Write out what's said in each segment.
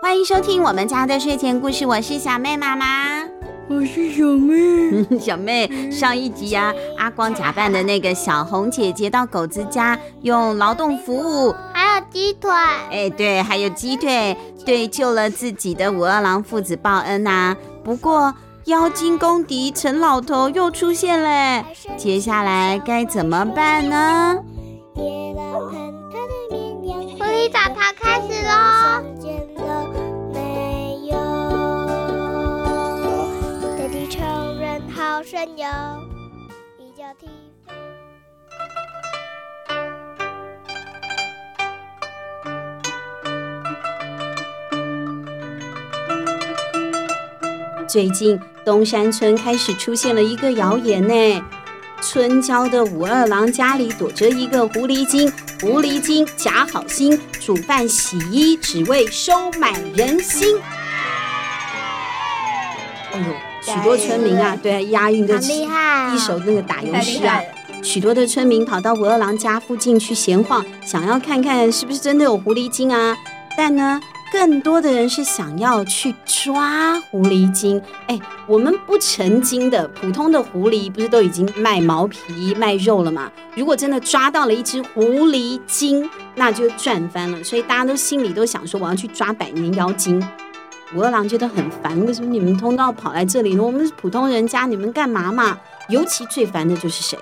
欢迎收听我们家的睡前故事，我是小妹妈妈，我是小妹。小妹，上一集呀、啊，阿光假扮的那个小红姐姐到狗子家用劳动服务，还有鸡腿，哎，对，还有鸡腿，对，救了自己的武二郎父子报恩呐、啊。不过妖精公敌陈老头又出现了，接下来该怎么办呢？狐狸找他开始喽。最近东山村开始出现了一个谣言呢，村郊的武二郎家里躲着一个狐狸精，狐狸精假好心煮饭洗衣，只为收买人心。哎呦！许多村民啊，对啊，押韵的一首那个打油诗啊，许多的村民跑到武二郎家附近去闲晃，想要看看是不是真的有狐狸精啊。但呢，更多的人是想要去抓狐狸精。哎，我们不成精的普通的狐狸，不是都已经卖毛皮卖肉了吗？如果真的抓到了一只狐狸精，那就赚翻了。所以大家都心里都想说，我要去抓百年妖精。武二郎觉得很烦，为什么你们通道跑来这里呢？我们是普通人家，你们干嘛嘛？尤其最烦的就是谁？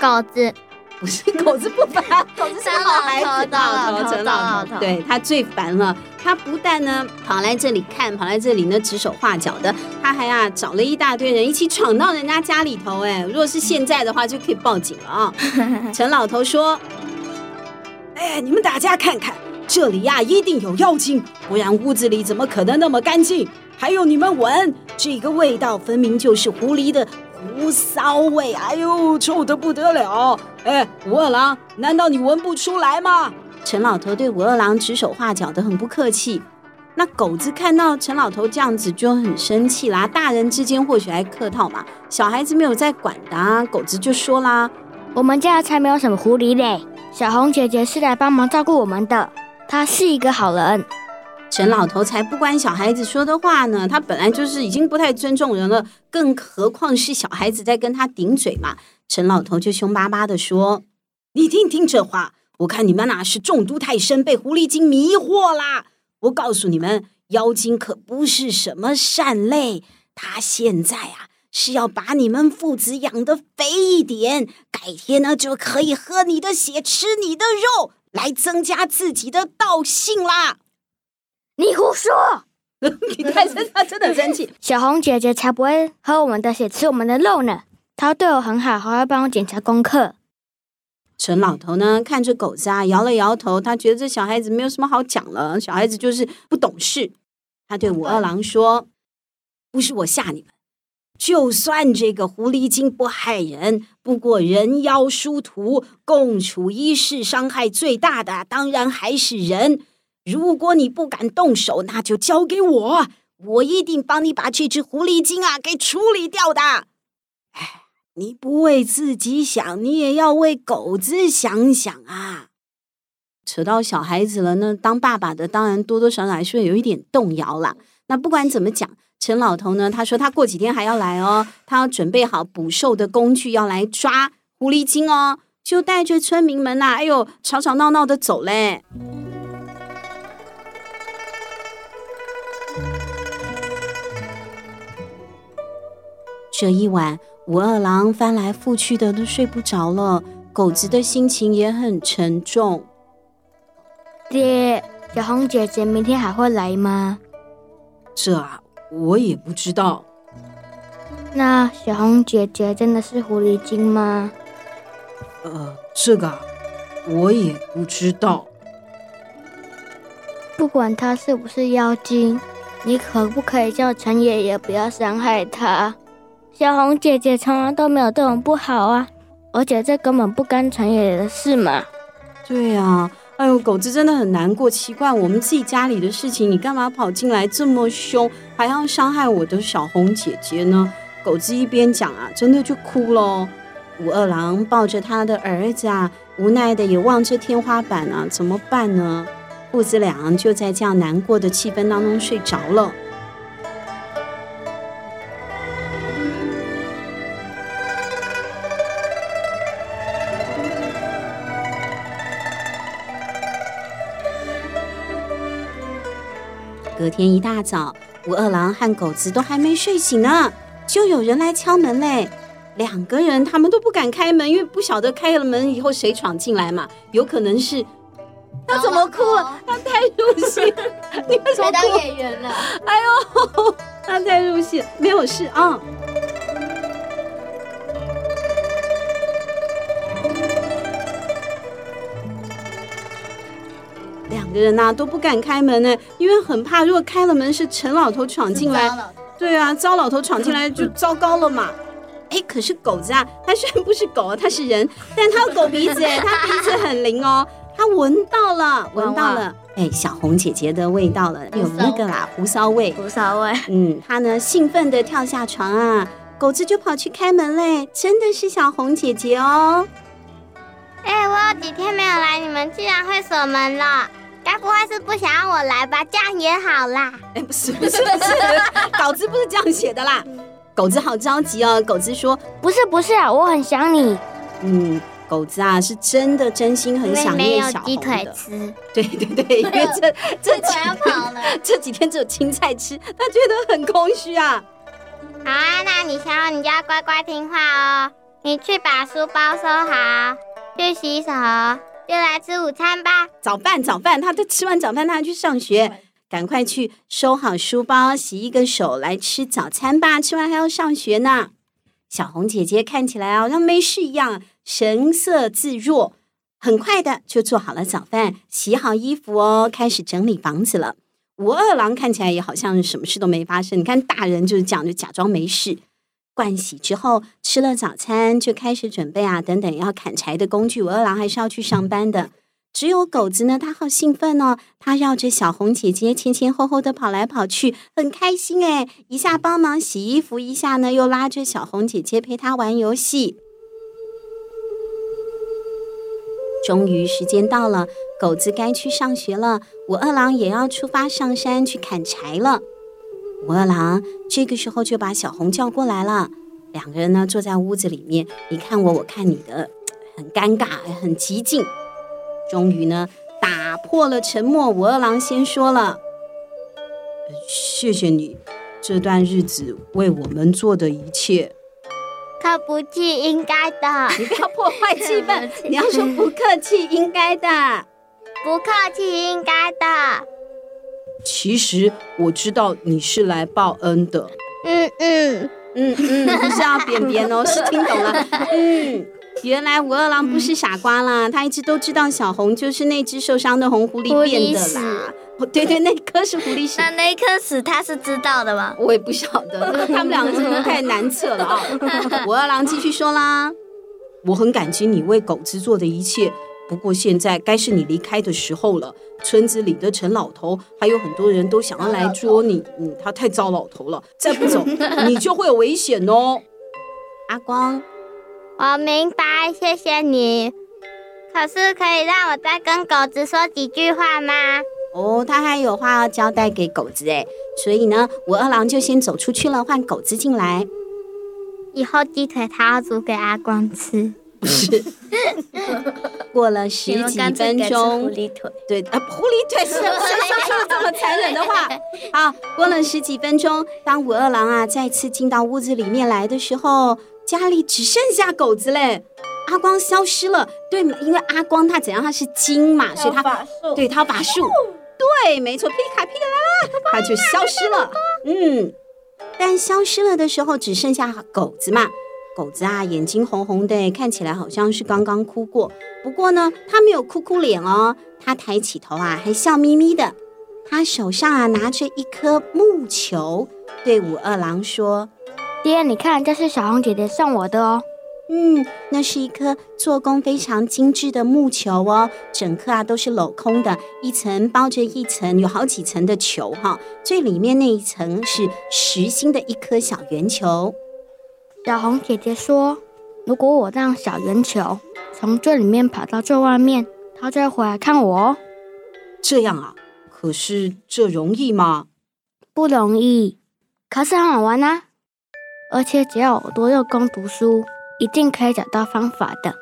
狗子，不是狗子不烦，狗子是好孩子，老头，陈老头，对他最烦了。他不但呢跑来这里看，跑来这里呢指手画脚的，他还啊找了一大堆人一起闯到人家家里头。哎，如果是现在的话，就可以报警了啊！陈老头说：“哎，你们大家看看。”这里呀，一定有妖精，不然屋子里怎么可能那么干净？还有你们闻，这个味道分明就是狐狸的狐骚味，哎呦，臭得不得了！哎，武二郎，难道你闻不出来吗？陈老头对武二郎指手画脚的很不客气。那狗子看到陈老头这样子就很生气啦。大人之间或许还客套嘛，小孩子没有在管的啊。狗子就说啦：“我们家才没有什么狐狸嘞，小红姐姐是来帮忙照顾我们的。”他是一个好人，陈老头才不管小孩子说的话呢。他本来就是已经不太尊重人了，更何况是小孩子在跟他顶嘴嘛。陈老头就凶巴巴地说：“你听听这话，我看你们呐是中毒太深，被狐狸精迷惑啦。我告诉你们，妖精可不是什么善类，他现在啊是要把你们父子养得肥一点，改天呢就可以喝你的血，吃你的肉。”来增加自己的道性啦！你胡说！你太生他真的很生气。小红姐姐才不会喝我们的血，吃我们的肉呢。她对我很好，还会帮我检查功课。陈老头呢，看着狗子啊，摇了摇头。他觉得这小孩子没有什么好讲了，小孩子就是不懂事。他对武二郎说：“不是我吓你们。”就算这个狐狸精不害人，不过人妖殊途，共处一室，伤害最大的当然还是人。如果你不敢动手，那就交给我，我一定帮你把这只狐狸精啊给处理掉的。哎，你不为自己想，你也要为狗子想想啊！扯到小孩子了，那当爸爸的当然多多少少还是有一点动摇了。那不管怎么讲。陈老头呢？他说他过几天还要来哦，他要准备好捕兽的工具，要来抓狐狸精哦，就带着村民们呐、啊，哎呦，吵吵闹闹的走嘞。这一晚，武二郎翻来覆去的都睡不着了，狗子的心情也很沉重。爹，小红姐姐明天还会来吗？这啊。我也不知道。那小红姐姐真的是狐狸精吗？呃，这个我也不知道。不管她是不是妖精，你可不可以叫陈爷爷不要伤害她？小红姐姐从来都没有对我们不好啊，而且这根本不干陈爷爷的事嘛。对呀。哎呦，狗子真的很难过。奇怪，我们自己家里的事情，你干嘛跑进来这么凶，还要伤害我的小红姐姐呢？狗子一边讲啊，真的就哭了。武二郎抱着他的儿子啊，无奈的也望着天花板啊，怎么办呢？父子俩就在这样难过的气氛当中睡着了。隔天一大早，吴二郎和狗子都还没睡醒呢，就有人来敲门嘞。两个人他们都不敢开门，因为不晓得开了门以后谁闯进来嘛，有可能是他怎么哭？他太入戏，你为什么哭？当演员了。哎呦，他太入戏，没有事啊。两个人呐、啊、都不敢开门呢，因为很怕，如果开了门是陈老头闯进来，对啊，糟老头闯进来就糟糕了嘛。哎，可是狗子啊，它虽然不是狗，它是人，但它有狗鼻子，哎，它鼻子很灵哦，它闻到了，闻到了，哎，小红姐姐的味道了，有那个啦，胡骚味，胡骚味，嗯，它呢兴奋地跳下床啊，狗子就跑去开门嘞，真的是小红姐姐哦。哎，我有几天没有来，你们居然会锁门了。该不会是不想让我来吧？这样也好啦。哎，不是不是不是，稿子不是这样写的啦。狗子好着急哦。狗子说：“不是不是啊，我很想你。”嗯，狗子啊，是真的真心很想念小红的。鸡腿吃。对对对，因为这这几天 这几天只有青菜吃，他觉得很空虚啊。好啊，那你想你就要乖乖听话哦。你去把书包收好，去洗手。就来吃午餐吧。早饭，早饭，他都吃完早饭，他还去上学，赶快去收好书包，洗一个手，来吃早餐吧。吃完还要上学呢。小红姐姐看起来好像没事一样，神色自若，很快的就做好了早饭，洗好衣服哦，开始整理房子了。武二郎看起来也好像什么事都没发生。你看大人就是这样，就假装没事。盥洗之后，吃了早餐就开始准备啊，等等要砍柴的工具。我二郎还是要去上班的。只有狗子呢，他好兴奋哦，他绕着小红姐姐前前后后的跑来跑去，很开心哎，一下帮忙洗衣服，一下呢又拉着小红姐姐陪他玩游戏。终于时间到了，狗子该去上学了，我二郎也要出发上山去砍柴了。武二郎这个时候就把小红叫过来了，两个人呢坐在屋子里面，你看我，我看你的，很尴尬，很激进。终于呢，打破了沉默。武二郎先说了：“谢谢你这段日子为我们做的一切。”可不气，应该的。你不要破坏气氛，你要说不客气，应该的。不客气，应该的。其实我知道你是来报恩的。嗯嗯嗯嗯，不是要扁扁哦，是听懂了。嗯，原来武二郎不是傻瓜啦，他一直都知道小红就是那只受伤的红狐狸变的啦。对对，那颗是狐狸屎。那那一颗屎他是知道的吗？我也不晓得，他们两个真的太难测了啊。武二郎继续说啦，我很感激你为狗子做的一切。不过现在该是你离开的时候了。村子里的陈老头还有很多人都想要来捉你，嗯，他太糟老头了，再不走你就会有危险哦。阿光，我明白，谢谢你。可是可以让我再跟狗子说几句话吗？哦，他还有话要交代给狗子哎，所以呢，我二郎就先走出去了，换狗子进来。以后鸡腿他要煮给阿光吃。不是，过了十几分钟，狐狸腿，对啊，狐狸腿谁说出了这么残忍的话？好，过了十几分钟，当武二郎啊再次进到屋子里面来的时候，家里只剩下狗子嘞，阿光消失了。对，因为阿光他怎样？他是精嘛，所以他法术，对他法术，对，没错，皮卡皮卡啦啦，他就消失了。嗯，但消失了的时候，只剩下狗子嘛。狗子啊，眼睛红红的，看起来好像是刚刚哭过。不过呢，他没有哭哭脸哦，他抬起头啊，还笑眯眯的。他手上啊拿着一颗木球，对武二郎说：“爹，你看，这是小红姐姐送我的哦。”嗯，那是一颗做工非常精致的木球哦，整颗啊都是镂空的，一层包着一层，有好几层的球哈。最里面那一层是实心的一颗小圆球。小红姐姐说：“如果我让小圆球从最里面跑到最外面，它就会回来看我哦。”这样啊？可是这容易吗？不容易，可是很好玩啊！而且只要我多用功读书，一定可以找到方法的。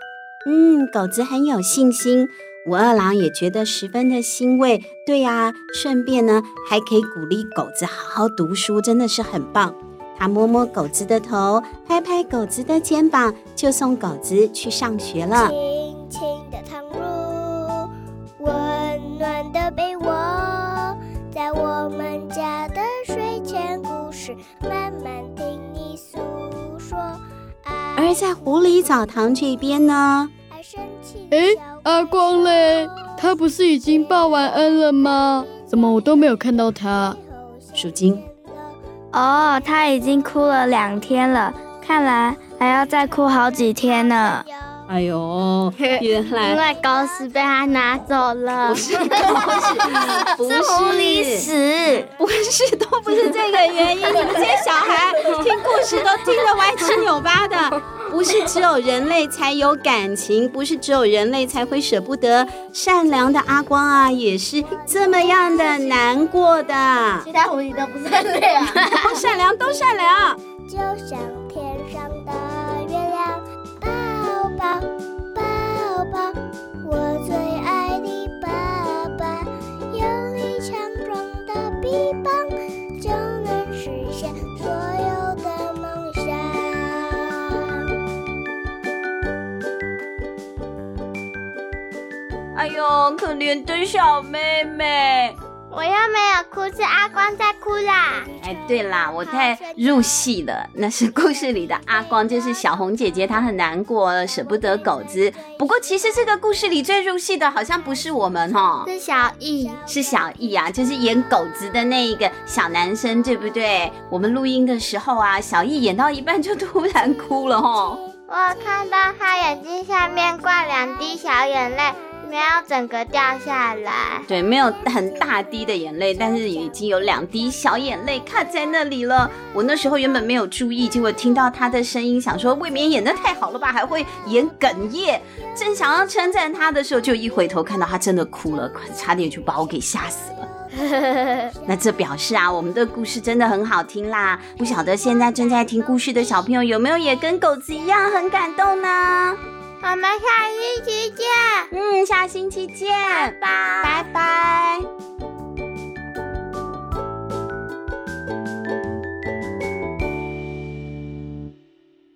嗯，狗子很有信心，武二郎也觉得十分的欣慰。对呀，顺便呢，还可以鼓励狗子好好读书，真的是很棒。他摸摸狗子的头，拍拍狗子的肩膀，就送狗子去上学了。轻轻的躺入温暖的被窝，在我们家的睡前故事，慢慢听你诉说。而在狐狸澡堂这边呢？哎，阿光嘞？他不是已经报完恩了吗？怎么我都没有看到他？属金。哦，他已经哭了两天了，看来还要再哭好几天呢。哎呦，原来因为狗屎被他拿走了，不是狗屎，不是狐狸屎，不是，都不是这个原因。你们这些小孩听故事都听得歪七扭八的，不是只有人类才有感情，不是只有人类才会舍不得。善良的阿光啊，也是这么样的难过的。其他狐狸都不善良，都善良，都善良。就像天上的月亮。抱抱哎呦，可怜的小妹妹。我又没有哭，是阿光在哭啦。哎，对啦，我太入戏了。那是故事里的阿光，就是小红姐姐，她很难过，舍不得狗子。不过其实这个故事里最入戏的，好像不是我们哦，是小易，是小易啊，就是演狗子的那一个小男生，对不对？我们录音的时候啊，小易演到一半就突然哭了哈。我看到他眼睛下面挂两滴小眼泪。没有整个掉下来，对，没有很大滴的眼泪，但是已经有两滴小眼泪卡在那里了。我那时候原本没有注意，结果听到他的声音，想说未免演得太好了吧，还会演哽咽。正想要称赞他的时候，就一回头看到他真的哭了，差点就把我给吓死了。那这表示啊，我们的故事真的很好听啦。不晓得现在正在听故事的小朋友有没有也跟狗子一样很感动呢？我们下星期见。嗯，下星期见，拜拜，拜拜。